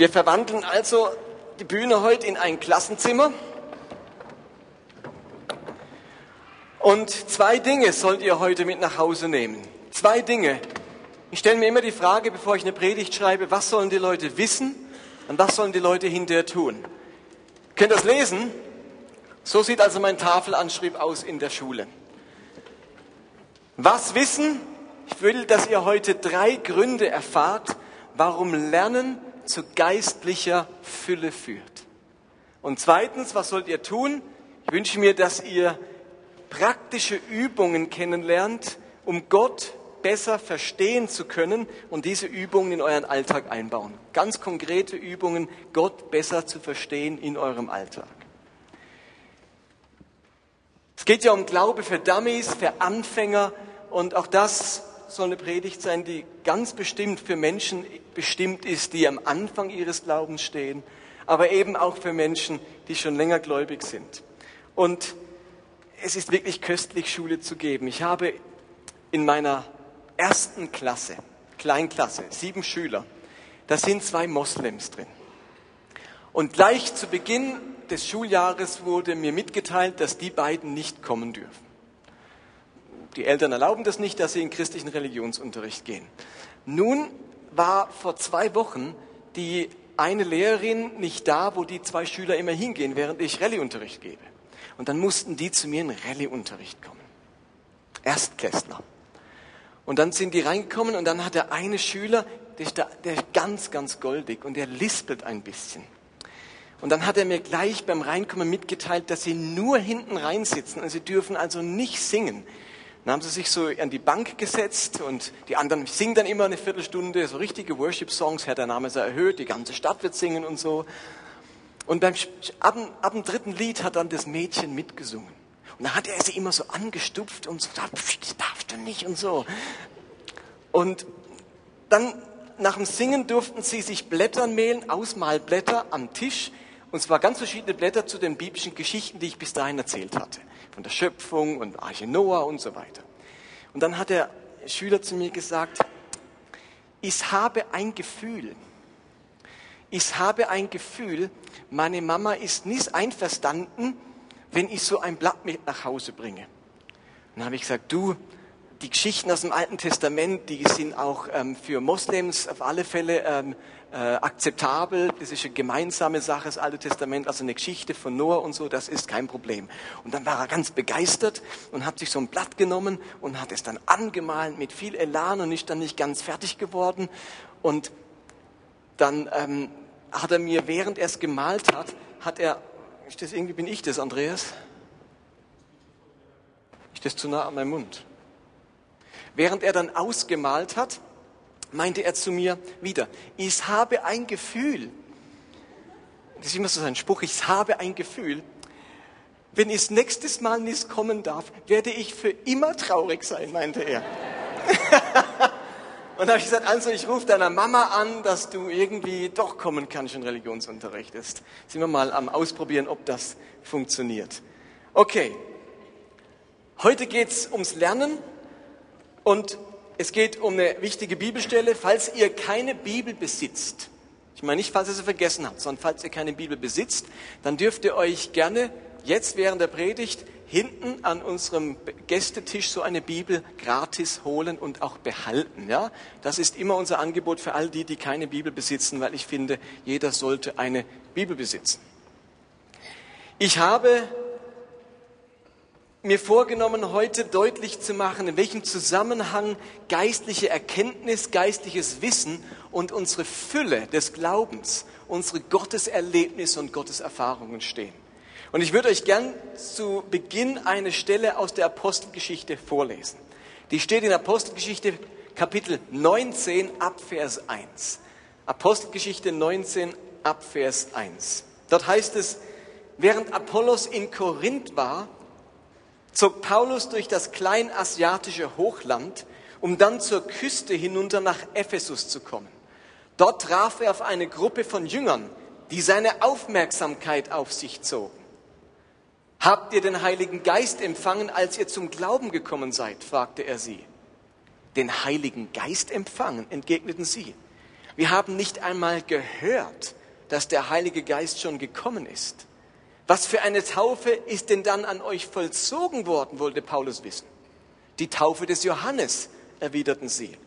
Wir verwandeln also die Bühne heute in ein Klassenzimmer. Und zwei Dinge sollt ihr heute mit nach Hause nehmen. Zwei Dinge. Ich stelle mir immer die Frage, bevor ich eine Predigt schreibe, was sollen die Leute wissen und was sollen die Leute hinterher tun? Könnt ihr das lesen? So sieht also mein Tafelanschrieb aus in der Schule. Was wissen? Ich will, dass ihr heute drei Gründe erfahrt, warum Lernen zu geistlicher Fülle führt. Und zweitens, was sollt ihr tun? Ich wünsche mir, dass ihr praktische Übungen kennenlernt, um Gott besser verstehen zu können und diese Übungen in euren Alltag einbauen. Ganz konkrete Übungen, Gott besser zu verstehen in eurem Alltag. Es geht ja um Glaube für Dummies, für Anfänger und auch das soll eine Predigt sein, die ganz bestimmt für Menschen bestimmt ist, die am Anfang ihres Glaubens stehen, aber eben auch für Menschen, die schon länger gläubig sind. Und es ist wirklich köstlich, Schule zu geben. Ich habe in meiner ersten Klasse, Kleinklasse, sieben Schüler, da sind zwei Moslems drin. Und gleich zu Beginn des Schuljahres wurde mir mitgeteilt, dass die beiden nicht kommen dürfen. Die Eltern erlauben das nicht, dass sie in christlichen Religionsunterricht gehen. Nun war vor zwei Wochen die eine Lehrerin nicht da, wo die zwei Schüler immer hingehen, während ich Rallyeunterricht gebe. Und dann mussten die zu mir in Rallyeunterricht kommen. Erstklässler. Und dann sind die reingekommen und dann hat der eine Schüler, der ist, da, der ist ganz, ganz goldig und der lispelt ein bisschen. Und dann hat er mir gleich beim Reinkommen mitgeteilt, dass sie nur hinten reinsitzen und sie dürfen also nicht singen. Dann haben sie sich so an die Bank gesetzt und die anderen singen dann immer eine Viertelstunde, so richtige Worship-Songs, Herr, der Name sei erhöht, die ganze Stadt wird singen und so. Und beim, ab, ab dem dritten Lied hat dann das Mädchen mitgesungen. Und dann hat er sie immer so angestupft und so gesagt, das darfst du nicht und so. Und dann nach dem Singen durften sie sich Blättern mehlen, Ausmalblätter am Tisch. Und zwar ganz verschiedene Blätter zu den biblischen Geschichten, die ich bis dahin erzählt hatte von der Schöpfung und Arche Noah und so weiter. Und dann hat der Schüler zu mir gesagt, ich habe ein Gefühl, ich habe ein Gefühl, meine Mama ist nicht einverstanden, wenn ich so ein Blatt mit nach Hause bringe. dann habe ich gesagt, du, die Geschichten aus dem Alten Testament, die sind auch ähm, für Moslems auf alle Fälle ähm, äh, akzeptabel. Das ist eine gemeinsame Sache, das Alte Testament, also eine Geschichte von Noah und so, das ist kein Problem. Und dann war er ganz begeistert und hat sich so ein Blatt genommen und hat es dann angemalt mit viel Elan und ist dann nicht ganz fertig geworden. Und dann ähm, hat er mir, während er es gemalt hat, hat er, ist das irgendwie bin ich das, Andreas? Ist das zu nah an meinem Mund? Während er dann ausgemalt hat, meinte er zu mir wieder, ich habe ein Gefühl, das ist immer so sein Spruch, ich habe ein Gefühl, wenn ich nächstes Mal nicht kommen darf, werde ich für immer traurig sein, meinte er. Und da habe ich gesagt, also ich rufe deiner Mama an, dass du irgendwie doch kommen kannst und Religionsunterricht ist. Sind wir mal am Ausprobieren, ob das funktioniert. Okay, heute geht's ums Lernen und es geht um eine wichtige Bibelstelle. Falls ihr keine Bibel besitzt, ich meine nicht, falls ihr sie vergessen habt, sondern falls ihr keine Bibel besitzt, dann dürft ihr euch gerne jetzt während der Predigt hinten an unserem Gästetisch so eine Bibel gratis holen und auch behalten. Ja, das ist immer unser Angebot für all die, die keine Bibel besitzen, weil ich finde, jeder sollte eine Bibel besitzen. Ich habe mir vorgenommen, heute deutlich zu machen, in welchem Zusammenhang geistliche Erkenntnis, geistliches Wissen und unsere Fülle des Glaubens, unsere Gotteserlebnisse und Gotteserfahrungen stehen. Und ich würde euch gern zu Beginn eine Stelle aus der Apostelgeschichte vorlesen. Die steht in Apostelgeschichte Kapitel 19 ab Vers 1. Apostelgeschichte 19 ab Vers 1. Dort heißt es, während Apollos in Korinth war, zog Paulus durch das kleinasiatische Hochland, um dann zur Küste hinunter nach Ephesus zu kommen. Dort traf er auf eine Gruppe von Jüngern, die seine Aufmerksamkeit auf sich zogen. Habt ihr den Heiligen Geist empfangen, als ihr zum Glauben gekommen seid? fragte er sie. Den Heiligen Geist empfangen, entgegneten sie. Wir haben nicht einmal gehört, dass der Heilige Geist schon gekommen ist. Was für eine Taufe ist denn dann an euch vollzogen worden, wollte Paulus wissen. Die Taufe des Johannes, erwiderten sie.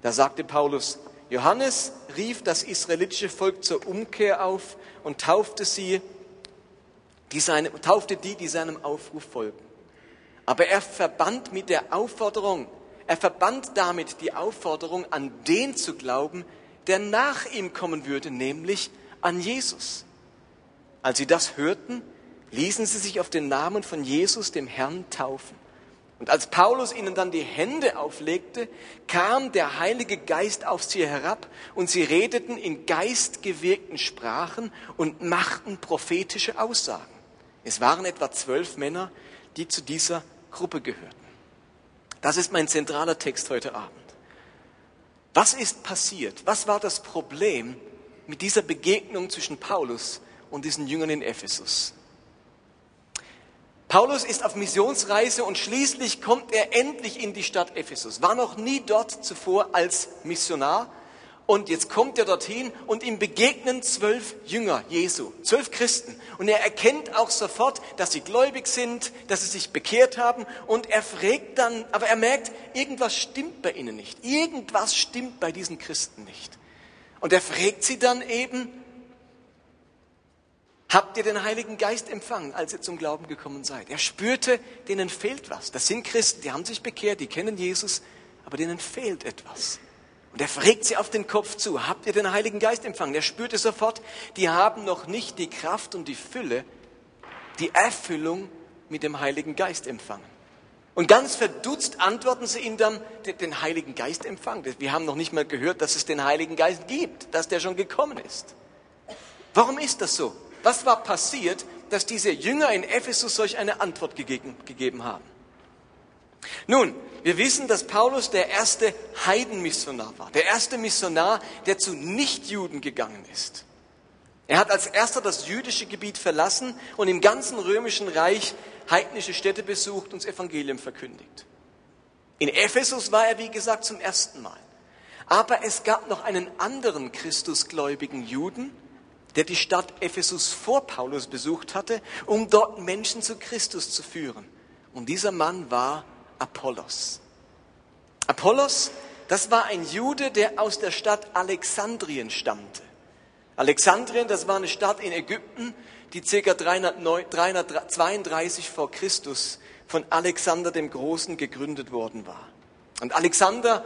Da sagte Paulus, Johannes rief das israelitische Volk zur Umkehr auf und taufte sie, die seine, taufte die, die seinem Aufruf folgten. Aber er verband mit der Aufforderung, er verband damit die Aufforderung, an den zu glauben, der nach ihm kommen würde, nämlich an Jesus. Als sie das hörten, ließen sie sich auf den Namen von Jesus, dem Herrn, taufen. Und als Paulus ihnen dann die Hände auflegte, kam der Heilige Geist auf sie herab und sie redeten in geistgewirkten Sprachen und machten prophetische Aussagen. Es waren etwa zwölf Männer, die zu dieser Gruppe gehörten. Das ist mein zentraler Text heute Abend. Was ist passiert? Was war das Problem mit dieser Begegnung zwischen Paulus und diesen Jüngern in Ephesus? Paulus ist auf Missionsreise und schließlich kommt er endlich in die Stadt Ephesus. War noch nie dort zuvor als Missionar und jetzt kommt er dorthin und ihm begegnen zwölf Jünger Jesu, zwölf Christen. Und er erkennt auch sofort, dass sie gläubig sind, dass sie sich bekehrt haben. Und er fragt dann, aber er merkt, irgendwas stimmt bei ihnen nicht. Irgendwas stimmt bei diesen Christen nicht. Und er fragt sie dann eben, habt ihr den Heiligen Geist empfangen, als ihr zum Glauben gekommen seid? Er spürte, denen fehlt was. Das sind Christen, die haben sich bekehrt, die kennen Jesus, aber denen fehlt etwas. Und er fragt sie auf den Kopf zu, habt ihr den Heiligen Geist empfangen? Er spürte sofort, die haben noch nicht die Kraft und die Fülle, die Erfüllung mit dem Heiligen Geist empfangen. Und ganz verdutzt antworten sie ihm dann, den Heiligen Geist empfangen. Wir haben noch nicht mal gehört, dass es den Heiligen Geist gibt, dass der schon gekommen ist. Warum ist das so? Was war passiert, dass diese Jünger in Ephesus solch eine Antwort gegeben, haben? Nun, wir wissen, dass Paulus der erste Heidenmissionar war, der erste Missionar, der zu Nichtjuden gegangen ist. Er hat als erster das jüdische Gebiet verlassen und im ganzen römischen Reich heidnische Städte besucht und das Evangelium verkündigt. In Ephesus war er, wie gesagt, zum ersten Mal. Aber es gab noch einen anderen Christusgläubigen Juden, der die Stadt Ephesus vor Paulus besucht hatte, um dort Menschen zu Christus zu führen. Und dieser Mann war Apollos. Apollos, das war ein Jude, der aus der Stadt Alexandrien stammte. Alexandrien, das war eine Stadt in Ägypten, die ca. 332 vor Christus von Alexander dem Großen gegründet worden war. Und Alexander,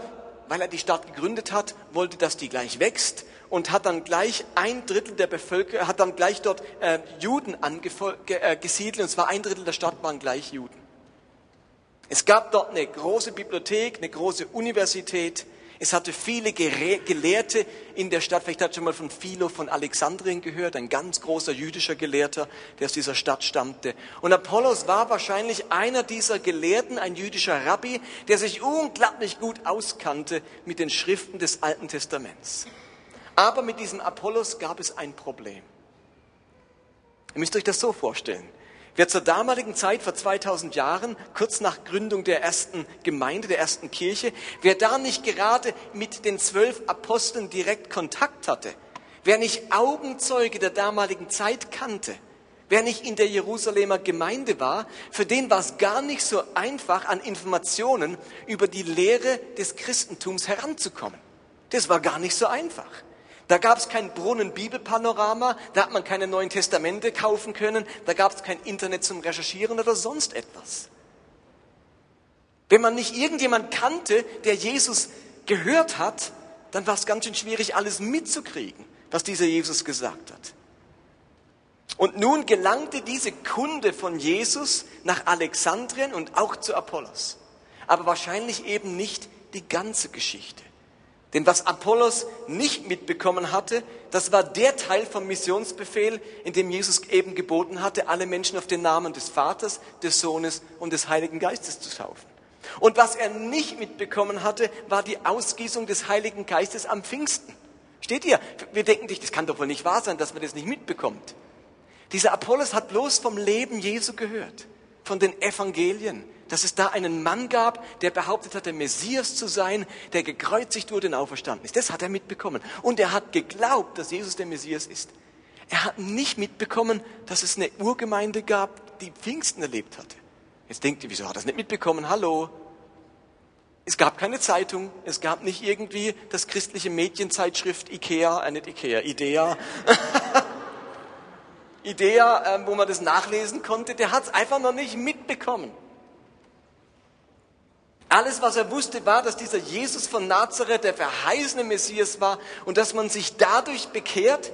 weil er die Stadt gegründet hat, wollte, dass die gleich wächst und hat dann gleich ein Drittel der Bevölkerung, hat dann gleich dort äh, Juden angesiedelt, äh, und zwar ein Drittel der Stadt waren gleich Juden. Es gab dort eine große Bibliothek, eine große Universität. Es hatte viele Gelehrte in der Stadt. Vielleicht hat schon mal von Philo von Alexandrien gehört, ein ganz großer jüdischer Gelehrter, der aus dieser Stadt stammte. Und Apollos war wahrscheinlich einer dieser Gelehrten, ein jüdischer Rabbi, der sich unglaublich gut auskannte mit den Schriften des Alten Testaments. Aber mit diesem Apollos gab es ein Problem. Ihr müsst euch das so vorstellen. Wer zur damaligen Zeit, vor 2000 Jahren, kurz nach Gründung der ersten Gemeinde, der ersten Kirche, wer da nicht gerade mit den zwölf Aposteln direkt Kontakt hatte, wer nicht Augenzeuge der damaligen Zeit kannte, wer nicht in der Jerusalemer Gemeinde war, für den war es gar nicht so einfach, an Informationen über die Lehre des Christentums heranzukommen. Das war gar nicht so einfach. Da gab es kein Brunnen-Bibelpanorama, da hat man keine neuen Testamente kaufen können, da gab es kein Internet zum Recherchieren oder sonst etwas. Wenn man nicht irgendjemand kannte, der Jesus gehört hat, dann war es ganz schön schwierig, alles mitzukriegen, was dieser Jesus gesagt hat. Und nun gelangte diese Kunde von Jesus nach Alexandrien und auch zu Apollos. Aber wahrscheinlich eben nicht die ganze Geschichte. Denn was Apollos nicht mitbekommen hatte, das war der Teil vom Missionsbefehl, in dem Jesus eben geboten hatte, alle Menschen auf den Namen des Vaters, des Sohnes und des Heiligen Geistes zu taufen. Und was er nicht mitbekommen hatte, war die Ausgießung des Heiligen Geistes am Pfingsten. Steht ihr? Wir denken dich, das kann doch wohl nicht wahr sein, dass man das nicht mitbekommt. Dieser Apollos hat bloß vom Leben Jesu gehört von den Evangelien, dass es da einen Mann gab, der behauptet hat, der Messias zu sein, der gekreuzigt wurde und auferstanden ist. Das hat er mitbekommen. Und er hat geglaubt, dass Jesus der Messias ist. Er hat nicht mitbekommen, dass es eine Urgemeinde gab, die Pfingsten erlebt hatte. Jetzt denkt ihr, wieso hat er das nicht mitbekommen? Hallo? Es gab keine Zeitung, es gab nicht irgendwie das christliche Mädchenzeitschrift Ikea, äh nicht Ikea, Idea. Idea, äh, wo man das nachlesen konnte, der hat es einfach noch nicht mitbekommen. Alles, was er wusste, war, dass dieser Jesus von Nazareth der verheißene Messias war und dass man sich dadurch bekehrt,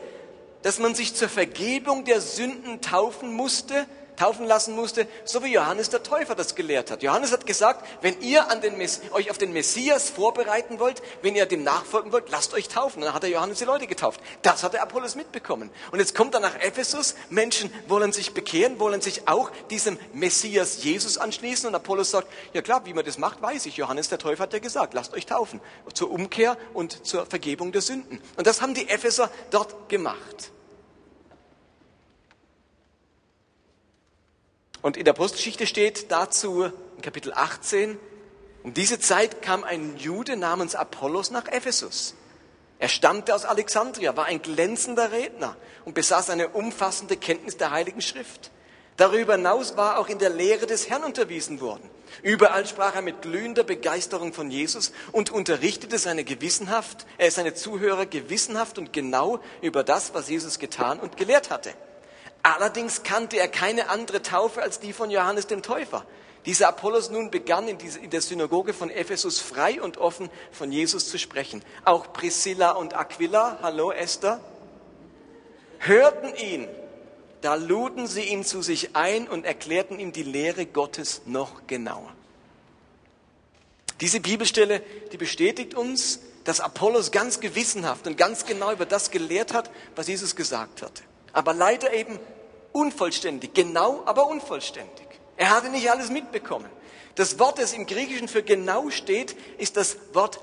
dass man sich zur Vergebung der Sünden taufen musste, taufen lassen musste, so wie Johannes der Täufer das gelehrt hat. Johannes hat gesagt, wenn ihr den euch auf den Messias vorbereiten wollt, wenn ihr dem nachfolgen wollt, lasst euch taufen. dann hat er Johannes die Leute getauft. Das hat der Apollos mitbekommen. Und jetzt kommt er nach Ephesus, Menschen wollen sich bekehren, wollen sich auch diesem Messias Jesus anschließen. Und Apollos sagt, ja klar, wie man das macht, weiß ich. Johannes der Täufer hat ja gesagt, lasst euch taufen. Zur Umkehr und zur Vergebung der Sünden. Und das haben die Epheser dort gemacht. Und in der Postgeschichte steht dazu in Kapitel 18, um diese Zeit kam ein Jude namens Apollos nach Ephesus. Er stammte aus Alexandria, war ein glänzender Redner und besaß eine umfassende Kenntnis der Heiligen Schrift. Darüber hinaus war auch in der Lehre des Herrn unterwiesen worden. Überall sprach er mit glühender Begeisterung von Jesus und unterrichtete seine gewissenhaft, äh, seine Zuhörer gewissenhaft und genau über das, was Jesus getan und gelehrt hatte. Allerdings kannte er keine andere Taufe als die von Johannes dem Täufer. Dieser Apollos nun begann in, der Synagoge von Ephesus frei und offen von Jesus zu sprechen. Auch Priscilla und Aquila, hallo Esther, hörten ihn. Da luden sie ihn zu sich ein und erklärten ihm die Lehre Gottes noch genauer. Diese Bibelstelle, die bestätigt uns, dass Apollos ganz gewissenhaft und ganz genau über das gelehrt hat, was Jesus gesagt hatte. Aber leider eben unvollständig, genau, aber unvollständig. Er hatte nicht alles mitbekommen. Das Wort, das im Griechischen für genau steht, ist das Wort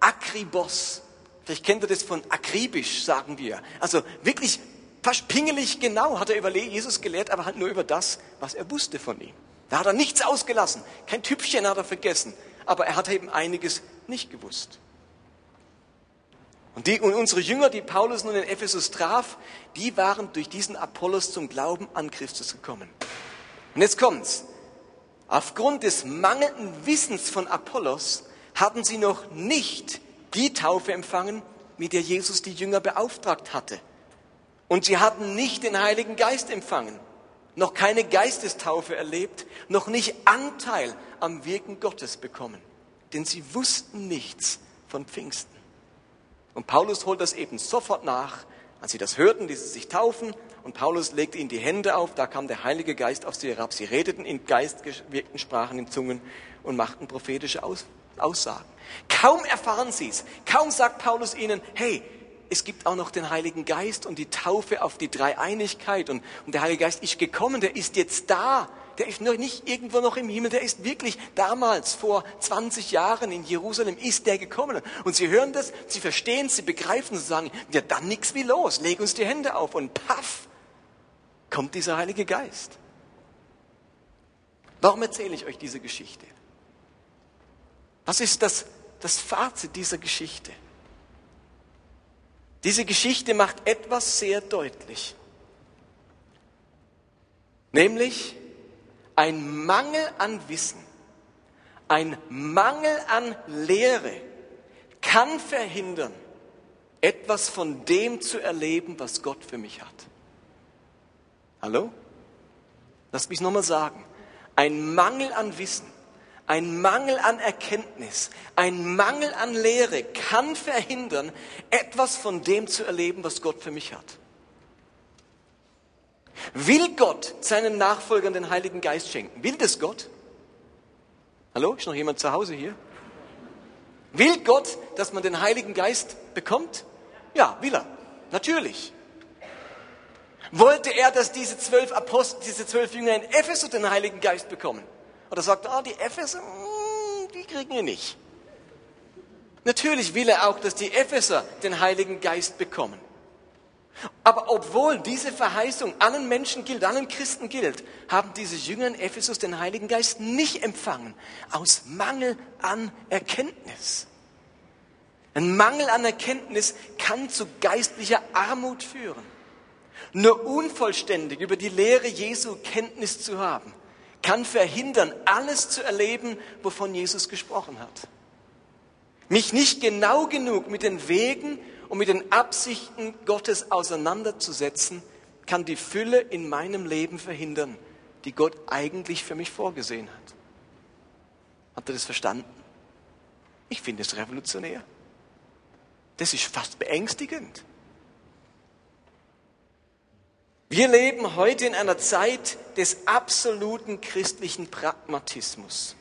akribos. Vielleicht kennt ihr das von akribisch, sagen wir. Also wirklich fast pingelig genau hat er über Jesus gelehrt, aber halt nur über das, was er wusste von ihm. Da hat er nichts ausgelassen. Kein Tüpfchen hat er vergessen. Aber er hat eben einiges nicht gewusst. Und, die, und unsere Jünger, die Paulus nun in Ephesus traf, die waren durch diesen Apollos zum Glauben an Christus gekommen. Und jetzt kommt's. Aufgrund des mangelnden Wissens von Apollos hatten sie noch nicht die Taufe empfangen, mit der Jesus die Jünger beauftragt hatte. Und sie hatten nicht den Heiligen Geist empfangen, noch keine Geistestaufe erlebt, noch nicht Anteil am Wirken Gottes bekommen. Denn sie wussten nichts von Pfingsten. Und Paulus holt das eben sofort nach. Als sie das hörten, ließen sie sich taufen und Paulus legte ihnen die Hände auf. Da kam der Heilige Geist auf sie herab. Sie redeten in geistgewirkten Sprachen, in Zungen und machten prophetische Aussagen. Kaum erfahren sie es, kaum sagt Paulus ihnen, hey, es gibt auch noch den Heiligen Geist und die Taufe auf die Dreieinigkeit und, und der Heilige Geist ist gekommen, der ist jetzt da der ist noch nicht irgendwo noch im Himmel, der ist wirklich damals, vor 20 Jahren in Jerusalem, ist der gekommen. Und sie hören das, sie verstehen, sie begreifen, sie sagen, ja dann nix wie los, leg uns die Hände auf und paff, kommt dieser Heilige Geist. Warum erzähle ich euch diese Geschichte? Was ist das, das Fazit dieser Geschichte? Diese Geschichte macht etwas sehr deutlich. Nämlich, ein Mangel an Wissen, ein Mangel an Lehre kann verhindern, etwas von dem zu erleben, was Gott für mich hat. Hallo? Lass mich nochmal sagen. Ein Mangel an Wissen, ein Mangel an Erkenntnis, ein Mangel an Lehre kann verhindern, etwas von dem zu erleben, was Gott für mich hat. Will Gott seinen Nachfolgern den Heiligen Geist schenken? Will das Gott? Hallo, ist noch jemand zu Hause hier? Will Gott, dass man den Heiligen Geist bekommt? Ja, will er. Natürlich. Wollte er, dass diese zwölf Apostel, diese zwölf Jünger in Ephesus den Heiligen Geist bekommen? Oder sagt er, ah, die Epheser, mm, die kriegen wir nicht. Natürlich will er auch, dass die Epheser den Heiligen Geist bekommen. Aber obwohl diese Verheißung allen Menschen gilt, allen Christen gilt, haben diese Jünger in Ephesus den Heiligen Geist nicht empfangen, aus Mangel an Erkenntnis. Ein Mangel an Erkenntnis kann zu geistlicher Armut führen. Nur unvollständig über die Lehre Jesu Kenntnis zu haben, kann verhindern, alles zu erleben, wovon Jesus gesprochen hat. Mich nicht genau genug mit den Wegen und mit den Absichten Gottes auseinanderzusetzen, kann die Fülle in meinem Leben verhindern, die Gott eigentlich für mich vorgesehen hat. Habt ihr das verstanden? Ich finde es revolutionär. Das ist fast beängstigend. Wir leben heute in einer Zeit des absoluten christlichen Pragmatismus.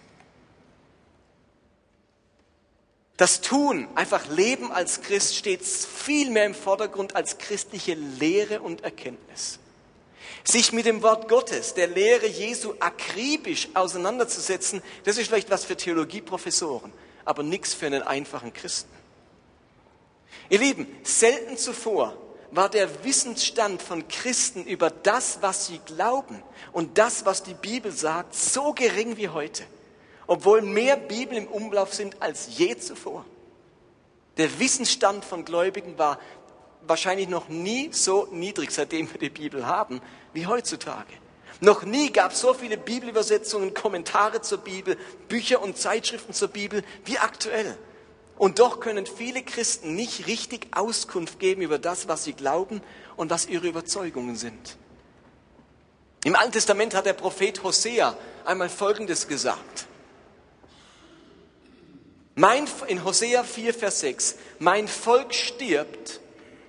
Das Tun, einfach Leben als Christ, steht viel mehr im Vordergrund als christliche Lehre und Erkenntnis. Sich mit dem Wort Gottes, der Lehre Jesu akribisch auseinanderzusetzen, das ist vielleicht was für Theologieprofessoren, aber nichts für einen einfachen Christen. Ihr Lieben, selten zuvor war der Wissensstand von Christen über das, was sie glauben und das, was die Bibel sagt, so gering wie heute obwohl mehr Bibel im Umlauf sind als je zuvor. Der Wissensstand von Gläubigen war wahrscheinlich noch nie so niedrig, seitdem wir die Bibel haben, wie heutzutage. Noch nie gab es so viele Bibelübersetzungen, Kommentare zur Bibel, Bücher und Zeitschriften zur Bibel wie aktuell. Und doch können viele Christen nicht richtig Auskunft geben über das, was sie glauben und was ihre Überzeugungen sind. Im Alten Testament hat der Prophet Hosea einmal Folgendes gesagt. Mein, in Hosea 4, Vers 6, mein Volk stirbt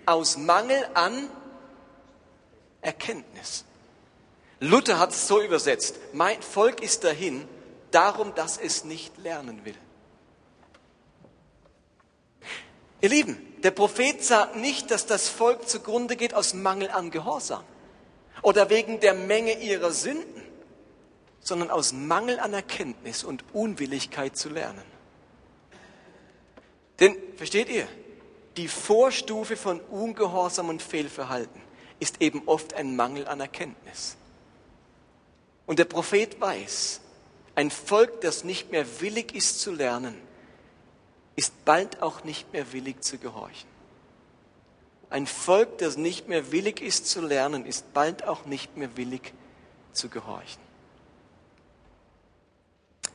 aus Mangel an Erkenntnis. Luther hat es so übersetzt, mein Volk ist dahin, darum, dass es nicht lernen will. Ihr Lieben, der Prophet sagt nicht, dass das Volk zugrunde geht aus Mangel an Gehorsam oder wegen der Menge ihrer Sünden, sondern aus Mangel an Erkenntnis und Unwilligkeit zu lernen. Denn, versteht ihr, die Vorstufe von Ungehorsam und Fehlverhalten ist eben oft ein Mangel an Erkenntnis. Und der Prophet weiß, ein Volk, das nicht mehr willig ist zu lernen, ist bald auch nicht mehr willig zu gehorchen. Ein Volk, das nicht mehr willig ist zu lernen, ist bald auch nicht mehr willig zu gehorchen.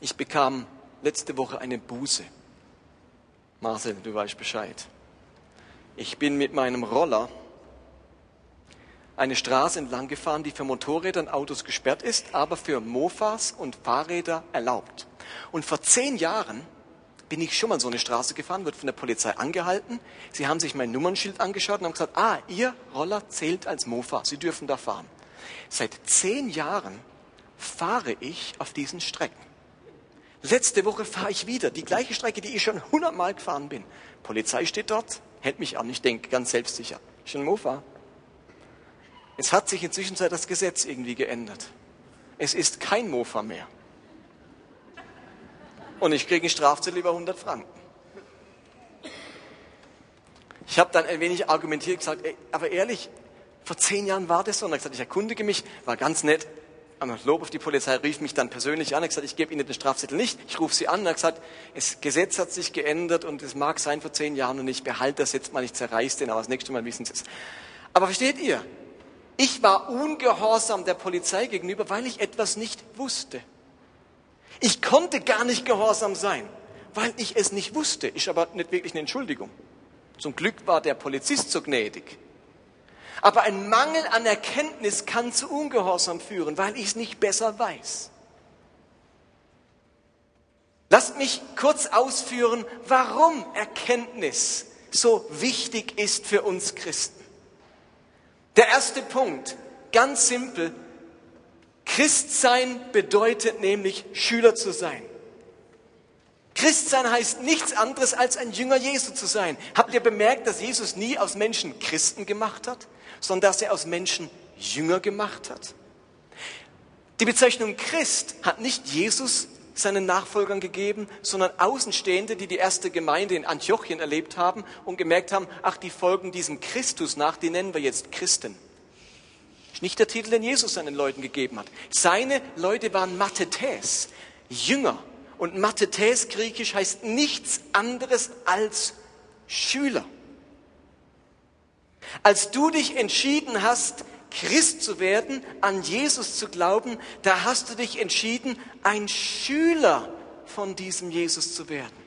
Ich bekam letzte Woche eine Buße. Marcel, du weißt Bescheid. Ich bin mit meinem Roller eine Straße entlang gefahren, die für Motorräder und Autos gesperrt ist, aber für Mofas und Fahrräder erlaubt. Und vor zehn Jahren bin ich schon mal so eine Straße gefahren, wird von der Polizei angehalten. Sie haben sich mein Nummernschild angeschaut und haben gesagt, ah, Ihr Roller zählt als Mofa, Sie dürfen da fahren. Seit zehn Jahren fahre ich auf diesen Strecken. Letzte Woche fahre ich wieder die gleiche Strecke, die ich schon hundertmal gefahren bin. Polizei steht dort, hält mich an. Ich denke ganz selbstsicher, ich bin Mofa. Es hat sich inzwischen das Gesetz irgendwie geändert. Es ist kein Mofa mehr. Und ich kriege einen Strafzettel über 100 Franken. Ich habe dann ein wenig argumentiert, gesagt, ey, aber ehrlich, vor zehn Jahren war das so. Und er hat gesagt, ich erkundige mich, war ganz nett, Lob auf die Polizei, rief mich dann persönlich an, er gesagt, ich gebe Ihnen den Strafzettel nicht, ich rufe Sie an, er gesagt, das Gesetz hat sich geändert und es mag sein vor zehn Jahren und ich behalte das jetzt mal, ich zerreiß den, aber das nächste Mal wissen Sie es. Aber versteht ihr, ich war ungehorsam der Polizei gegenüber, weil ich etwas nicht wusste. Ich konnte gar nicht gehorsam sein, weil ich es nicht wusste. Ist aber nicht wirklich eine Entschuldigung. Zum Glück war der Polizist so gnädig. Aber ein Mangel an Erkenntnis kann zu Ungehorsam führen, weil ich es nicht besser weiß. Lasst mich kurz ausführen, warum Erkenntnis so wichtig ist für uns Christen. Der erste Punkt, ganz simpel, Christsein bedeutet nämlich Schüler zu sein. Christsein heißt nichts anderes als ein Jünger Jesu zu sein. Habt ihr bemerkt, dass Jesus nie aus Menschen Christen gemacht hat? Sondern dass er aus Menschen Jünger gemacht hat. Die Bezeichnung Christ hat nicht Jesus seinen Nachfolgern gegeben, sondern Außenstehende, die die erste Gemeinde in Antiochien erlebt haben und gemerkt haben, ach, die folgen diesem Christus nach, die nennen wir jetzt Christen. Ist nicht der Titel, den Jesus seinen Leuten gegeben hat. Seine Leute waren Mathetes, Jünger. Und Mathetes griechisch heißt nichts anderes als Schüler. Als du dich entschieden hast, Christ zu werden, an Jesus zu glauben, da hast du dich entschieden, ein Schüler von diesem Jesus zu werden.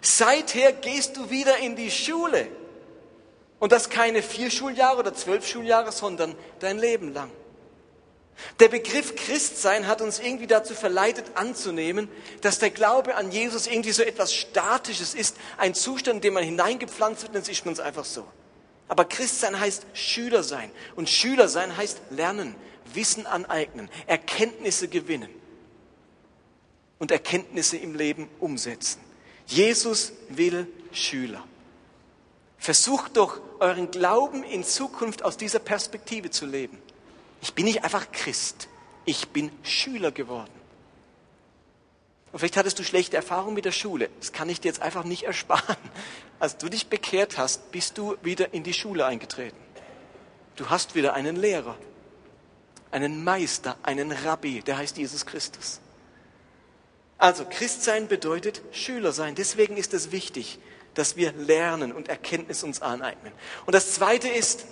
Seither gehst du wieder in die Schule. Und das keine vier Schuljahre oder zwölf Schuljahre, sondern dein Leben lang. Der Begriff Christsein hat uns irgendwie dazu verleitet anzunehmen, dass der Glaube an Jesus irgendwie so etwas Statisches ist, ein Zustand, in den man hineingepflanzt wird, dann ist man es einfach so. Aber Christsein heißt Schüler sein. Und Schüler sein heißt lernen, Wissen aneignen, Erkenntnisse gewinnen und Erkenntnisse im Leben umsetzen. Jesus will Schüler. Versucht doch euren Glauben in Zukunft aus dieser Perspektive zu leben. Ich bin nicht einfach Christ, ich bin Schüler geworden. Und vielleicht hattest du schlechte Erfahrungen mit der Schule. Das kann ich dir jetzt einfach nicht ersparen. Als du dich bekehrt hast, bist du wieder in die Schule eingetreten. Du hast wieder einen Lehrer, einen Meister, einen Rabbi, der heißt Jesus Christus. Also Christsein bedeutet Schüler sein. Deswegen ist es wichtig, dass wir lernen und Erkenntnis uns aneignen. Und das Zweite ist,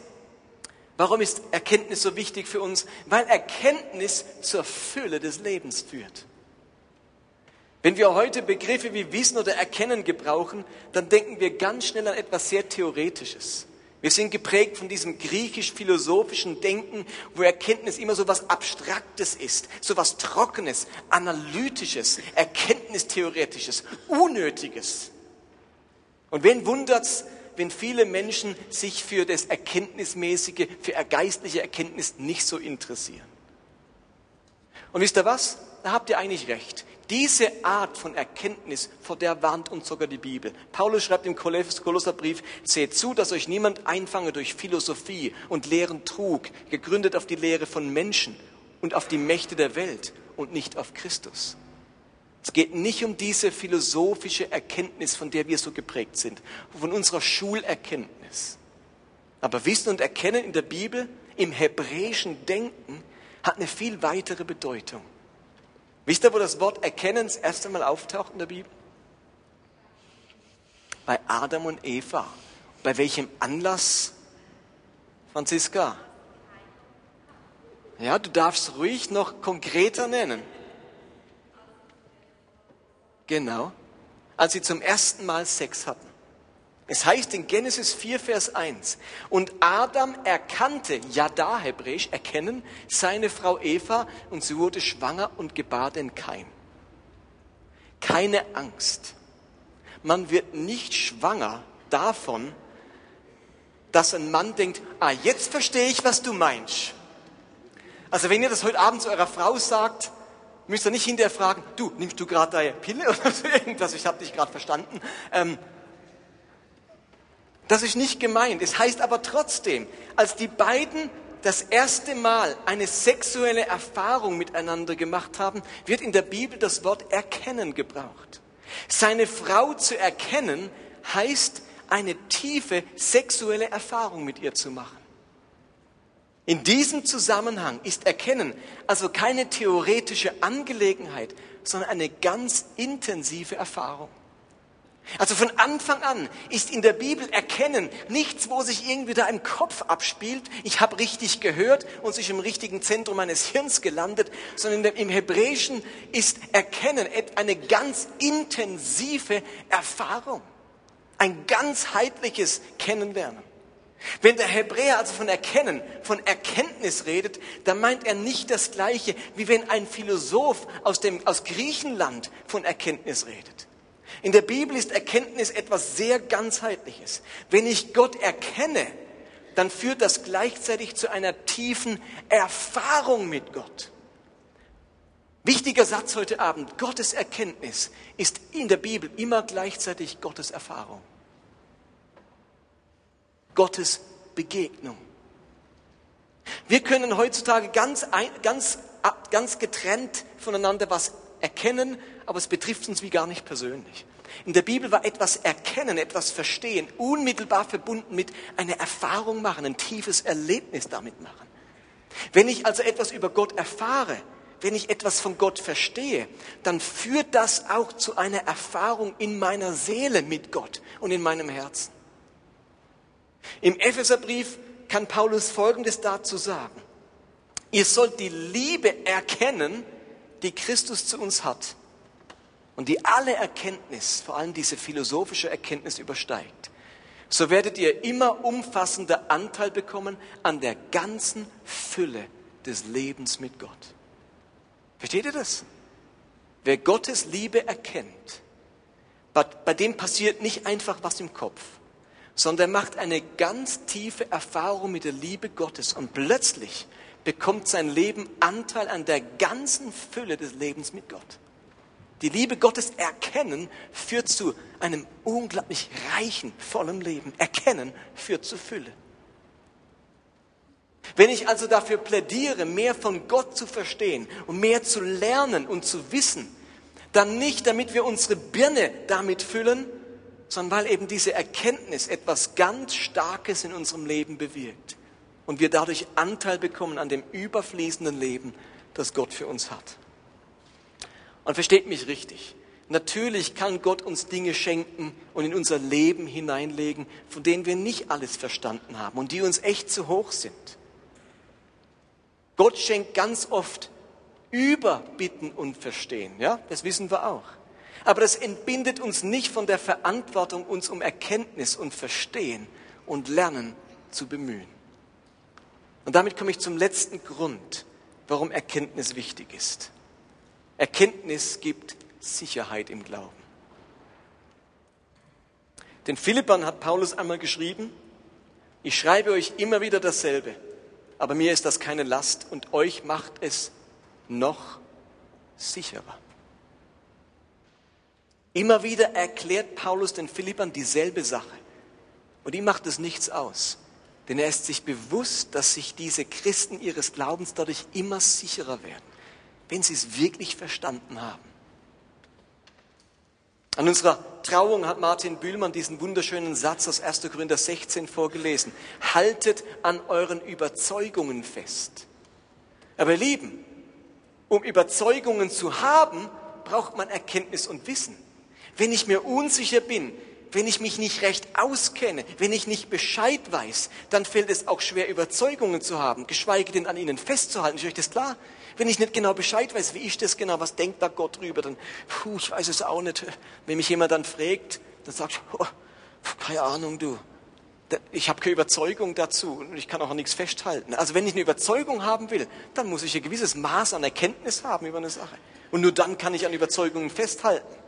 warum ist Erkenntnis so wichtig für uns? Weil Erkenntnis zur Fülle des Lebens führt. Wenn wir heute Begriffe wie Wissen oder Erkennen gebrauchen, dann denken wir ganz schnell an etwas sehr Theoretisches. Wir sind geprägt von diesem griechisch-philosophischen Denken, wo Erkenntnis immer so was Abstraktes ist, so was Trockenes, Analytisches, Erkenntnistheoretisches, Unnötiges. Und wen wundert's, wenn viele Menschen sich für das Erkenntnismäßige, für geistliche Erkenntnis nicht so interessieren? Und wisst ihr was? Da habt ihr eigentlich recht. Diese Art von Erkenntnis, vor der warnt uns sogar die Bibel. Paulus schreibt im Kolosserbrief, seht zu, dass euch niemand einfange durch Philosophie und leeren Trug, gegründet auf die Lehre von Menschen und auf die Mächte der Welt und nicht auf Christus. Es geht nicht um diese philosophische Erkenntnis, von der wir so geprägt sind, von unserer Schulerkenntnis. Aber Wissen und Erkennen in der Bibel, im hebräischen Denken, hat eine viel weitere Bedeutung. Wisst ihr, wo das Wort Erkennen das erste Mal auftaucht in der Bibel? Bei Adam und Eva. Bei welchem Anlass, Franziska? Ja, du darfst ruhig noch konkreter nennen. Genau. Als sie zum ersten Mal Sex hatten. Es heißt in Genesis 4, Vers 1, und Adam erkannte, ja da hebräisch, erkennen, seine Frau Eva und sie wurde schwanger und gebar den Kain. Keine Angst. Man wird nicht schwanger davon, dass ein Mann denkt, ah, jetzt verstehe ich, was du meinst. Also wenn ihr das heute Abend zu eurer Frau sagt, müsst ihr nicht hinterher fragen, du, nimmst du gerade deine Pille oder so irgendwas, ich habe dich gerade verstanden. Ähm, das ist nicht gemeint. Es heißt aber trotzdem, als die beiden das erste Mal eine sexuelle Erfahrung miteinander gemacht haben, wird in der Bibel das Wort erkennen gebraucht. Seine Frau zu erkennen heißt, eine tiefe sexuelle Erfahrung mit ihr zu machen. In diesem Zusammenhang ist Erkennen also keine theoretische Angelegenheit, sondern eine ganz intensive Erfahrung. Also von Anfang an ist in der Bibel Erkennen nichts, wo sich irgendwie da im Kopf abspielt, ich habe richtig gehört und sich im richtigen Zentrum meines Hirns gelandet, sondern im Hebräischen ist Erkennen eine ganz intensive Erfahrung, ein ganzheitliches Kennenlernen. Wenn der Hebräer also von Erkennen, von Erkenntnis redet, dann meint er nicht das Gleiche, wie wenn ein Philosoph aus, dem, aus Griechenland von Erkenntnis redet. In der Bibel ist Erkenntnis etwas sehr ganzheitliches. Wenn ich Gott erkenne, dann führt das gleichzeitig zu einer tiefen Erfahrung mit Gott. Wichtiger Satz heute Abend. Gottes Erkenntnis ist in der Bibel immer gleichzeitig Gottes Erfahrung. Gottes Begegnung. Wir können heutzutage ganz, ganz, ganz getrennt voneinander was erkennen, aber es betrifft uns wie gar nicht persönlich. In der Bibel war etwas erkennen, etwas verstehen, unmittelbar verbunden mit einer Erfahrung machen, ein tiefes Erlebnis damit machen. Wenn ich also etwas über Gott erfahre, wenn ich etwas von Gott verstehe, dann führt das auch zu einer Erfahrung in meiner Seele mit Gott und in meinem Herzen. Im Epheserbrief kann Paulus Folgendes dazu sagen. Ihr sollt die Liebe erkennen, die Christus zu uns hat und die alle Erkenntnis, vor allem diese philosophische Erkenntnis übersteigt. So werdet ihr immer umfassender Anteil bekommen an der ganzen Fülle des Lebens mit Gott. Versteht ihr das? Wer Gottes Liebe erkennt, bei dem passiert nicht einfach was im Kopf, sondern er macht eine ganz tiefe Erfahrung mit der Liebe Gottes und plötzlich bekommt sein Leben Anteil an der ganzen Fülle des Lebens mit Gott. Die Liebe Gottes erkennen führt zu einem unglaublich reichen, vollen Leben. Erkennen führt zu Fülle. Wenn ich also dafür plädiere, mehr von Gott zu verstehen und mehr zu lernen und zu wissen, dann nicht, damit wir unsere Birne damit füllen, sondern weil eben diese Erkenntnis etwas ganz Starkes in unserem Leben bewirkt und wir dadurch Anteil bekommen an dem überfließenden Leben, das Gott für uns hat. Und versteht mich richtig. Natürlich kann Gott uns Dinge schenken und in unser Leben hineinlegen, von denen wir nicht alles verstanden haben und die uns echt zu hoch sind. Gott schenkt ganz oft über Bitten und Verstehen, ja, das wissen wir auch. Aber das entbindet uns nicht von der Verantwortung, uns um Erkenntnis und Verstehen und Lernen zu bemühen. Und damit komme ich zum letzten Grund, warum Erkenntnis wichtig ist. Erkenntnis gibt Sicherheit im Glauben. Den Philippern hat Paulus einmal geschrieben, ich schreibe euch immer wieder dasselbe, aber mir ist das keine Last und euch macht es noch sicherer. Immer wieder erklärt Paulus den Philippern dieselbe Sache. Und ihm macht es nichts aus. Denn er ist sich bewusst, dass sich diese Christen ihres Glaubens dadurch immer sicherer werden, wenn sie es wirklich verstanden haben. An unserer Trauung hat Martin Bühlmann diesen wunderschönen Satz aus 1. Korinther 16 vorgelesen. Haltet an euren Überzeugungen fest. Aber Lieben, um Überzeugungen zu haben, braucht man Erkenntnis und Wissen. Wenn ich mir unsicher bin, wenn ich mich nicht recht auskenne, wenn ich nicht Bescheid weiß, dann fällt es auch schwer, Überzeugungen zu haben, geschweige denn an ihnen festzuhalten. Ist euch das klar? Wenn ich nicht genau Bescheid weiß, wie ist das genau, was denkt da Gott drüber, dann, puh, ich weiß es auch nicht. Wenn mich jemand dann fragt, dann sag ich, oh, keine Ahnung, du. Ich habe keine Überzeugung dazu und ich kann auch nichts festhalten. Also wenn ich eine Überzeugung haben will, dann muss ich ein gewisses Maß an Erkenntnis haben über eine Sache. Und nur dann kann ich an Überzeugungen festhalten.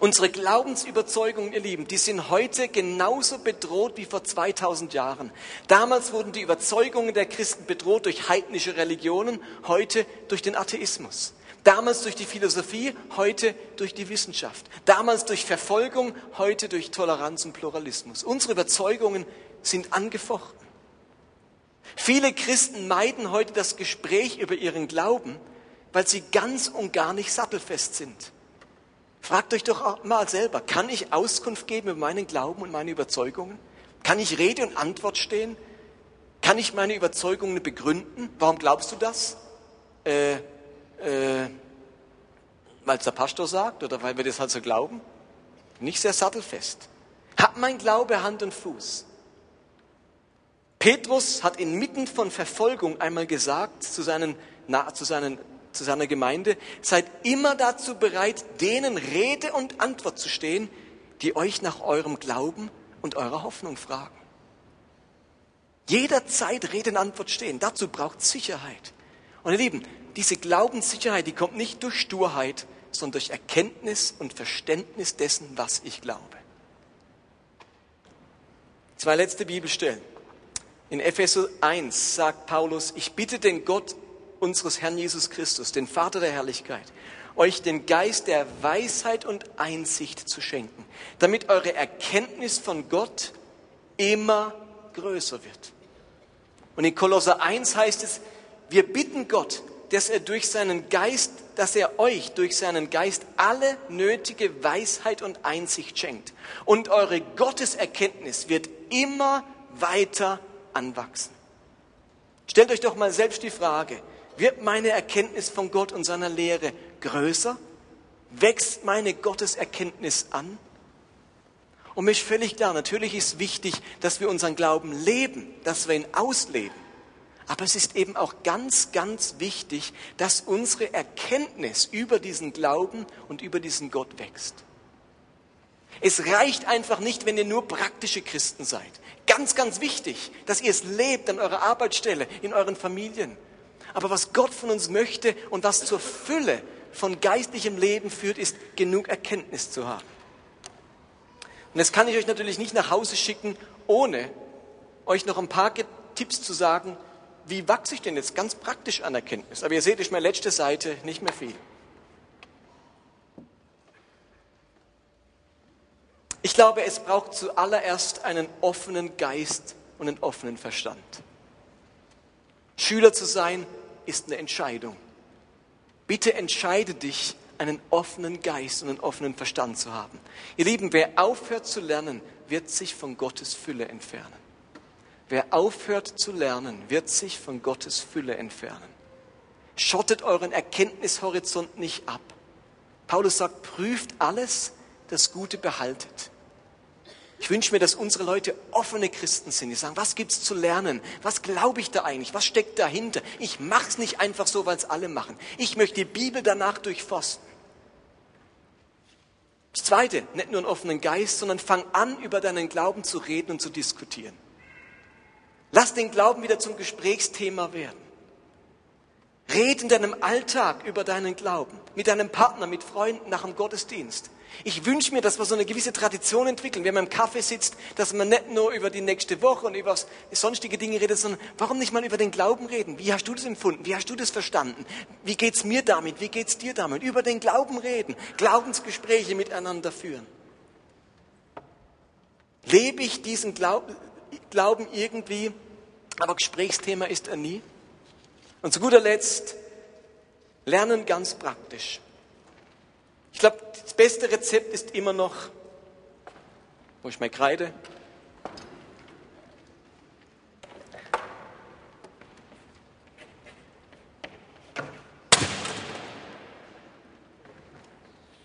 Unsere Glaubensüberzeugungen, ihr Lieben, die sind heute genauso bedroht wie vor 2000 Jahren. Damals wurden die Überzeugungen der Christen bedroht durch heidnische Religionen, heute durch den Atheismus. Damals durch die Philosophie, heute durch die Wissenschaft. Damals durch Verfolgung, heute durch Toleranz und Pluralismus. Unsere Überzeugungen sind angefochten. Viele Christen meiden heute das Gespräch über ihren Glauben, weil sie ganz und gar nicht sattelfest sind. Fragt euch doch mal selber, kann ich Auskunft geben über meinen Glauben und meine Überzeugungen? Kann ich Rede und Antwort stehen? Kann ich meine Überzeugungen begründen? Warum glaubst du das? Äh, äh, weil es der Pastor sagt oder weil wir das halt so glauben? Nicht sehr sattelfest. Hat mein Glaube Hand und Fuß? Petrus hat inmitten von Verfolgung einmal gesagt zu seinen, na, zu seinen zu seiner Gemeinde, seid immer dazu bereit, denen Rede und Antwort zu stehen, die euch nach eurem Glauben und eurer Hoffnung fragen. Jederzeit Rede und Antwort stehen. Dazu braucht Sicherheit. Und ihr Lieben, diese Glaubenssicherheit, die kommt nicht durch Sturheit, sondern durch Erkenntnis und Verständnis dessen, was ich glaube. Zwei letzte Bibelstellen. In Epheser 1 sagt Paulus, ich bitte den Gott unseres Herrn Jesus Christus, den Vater der Herrlichkeit, euch den Geist der Weisheit und Einsicht zu schenken, damit eure Erkenntnis von Gott immer größer wird. Und in Kolosser 1 heißt es, wir bitten Gott, dass er durch seinen Geist, dass er euch durch seinen Geist alle nötige Weisheit und Einsicht schenkt. Und eure Gotteserkenntnis wird immer weiter anwachsen. Stellt euch doch mal selbst die Frage, wird meine Erkenntnis von Gott und seiner Lehre größer? Wächst meine Gotteserkenntnis an? Und mir ist völlig klar, natürlich ist wichtig, dass wir unseren Glauben leben, dass wir ihn ausleben. Aber es ist eben auch ganz, ganz wichtig, dass unsere Erkenntnis über diesen Glauben und über diesen Gott wächst. Es reicht einfach nicht, wenn ihr nur praktische Christen seid. Ganz, ganz wichtig, dass ihr es lebt an eurer Arbeitsstelle, in euren Familien. Aber was Gott von uns möchte und was zur Fülle von geistlichem Leben führt, ist genug Erkenntnis zu haben. Und das kann ich euch natürlich nicht nach Hause schicken, ohne euch noch ein paar Tipps zu sagen, wie wachse ich denn jetzt ganz praktisch an Erkenntnis? Aber ihr seht, ich meine letzte Seite, nicht mehr viel. Ich glaube, es braucht zuallererst einen offenen Geist und einen offenen Verstand. Schüler zu sein ist eine Entscheidung. Bitte entscheide dich, einen offenen Geist und einen offenen Verstand zu haben. Ihr Lieben, wer aufhört zu lernen, wird sich von Gottes Fülle entfernen. Wer aufhört zu lernen, wird sich von Gottes Fülle entfernen. Schottet euren Erkenntnishorizont nicht ab. Paulus sagt, prüft alles, das Gute behaltet. Ich wünsche mir, dass unsere Leute offene Christen sind, die sagen, was gibt's zu lernen? Was glaube ich da eigentlich? Was steckt dahinter? Ich mache es nicht einfach so, weil es alle machen. Ich möchte die Bibel danach durchforsten. Das Zweite, nicht nur einen offenen Geist, sondern fang an, über deinen Glauben zu reden und zu diskutieren. Lass den Glauben wieder zum Gesprächsthema werden. Red in deinem Alltag über deinen Glauben, mit deinem Partner, mit Freunden nach dem Gottesdienst. Ich wünsche mir, dass wir so eine gewisse Tradition entwickeln, wenn man im Kaffee sitzt, dass man nicht nur über die nächste Woche und über sonstige Dinge redet, sondern warum nicht mal über den Glauben reden? Wie hast du das empfunden? Wie hast du das verstanden? Wie geht's mir damit? Wie geht's dir damit? Über den Glauben reden, Glaubensgespräche miteinander führen. Lebe ich diesen Glauben, Glauben irgendwie, aber Gesprächsthema ist er nie. Und zu guter Letzt, lernen ganz praktisch. Ich glaube, das beste Rezept ist immer noch, wo ich meine Kreide,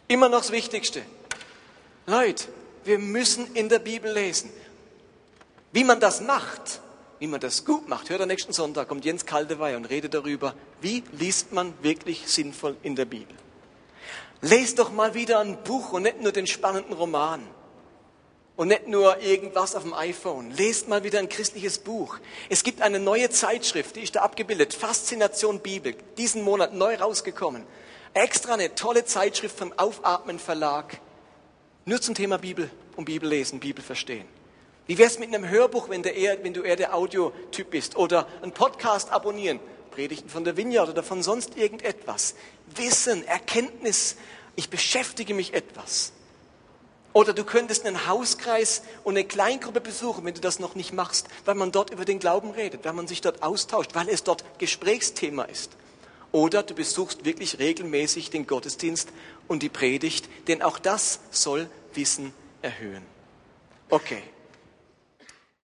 Immer noch das Wichtigste. Leute, wir müssen in der Bibel lesen. Wie man das macht, wie man das gut macht, hört am nächsten Sonntag, kommt Jens Kaldewey und redet darüber, wie liest man wirklich sinnvoll in der Bibel. Lest doch mal wieder ein Buch und nicht nur den spannenden Roman. Und nicht nur irgendwas auf dem iPhone. Lest mal wieder ein christliches Buch. Es gibt eine neue Zeitschrift, die ist da abgebildet. Faszination Bibel. Diesen Monat neu rausgekommen. Extra eine tolle Zeitschrift vom Aufatmen Verlag. Nur zum Thema Bibel und Bibel lesen, Bibel verstehen. Wie wär's mit einem Hörbuch, wenn, eher, wenn du eher der Audiotyp bist? Oder einen Podcast abonnieren, Predigten von der Vineyard oder von sonst irgendetwas. Wissen, Erkenntnis, ich beschäftige mich etwas. Oder du könntest einen Hauskreis und eine Kleingruppe besuchen, wenn du das noch nicht machst, weil man dort über den Glauben redet, weil man sich dort austauscht, weil es dort Gesprächsthema ist. Oder du besuchst wirklich regelmäßig den Gottesdienst und die Predigt, denn auch das soll Wissen erhöhen. Okay.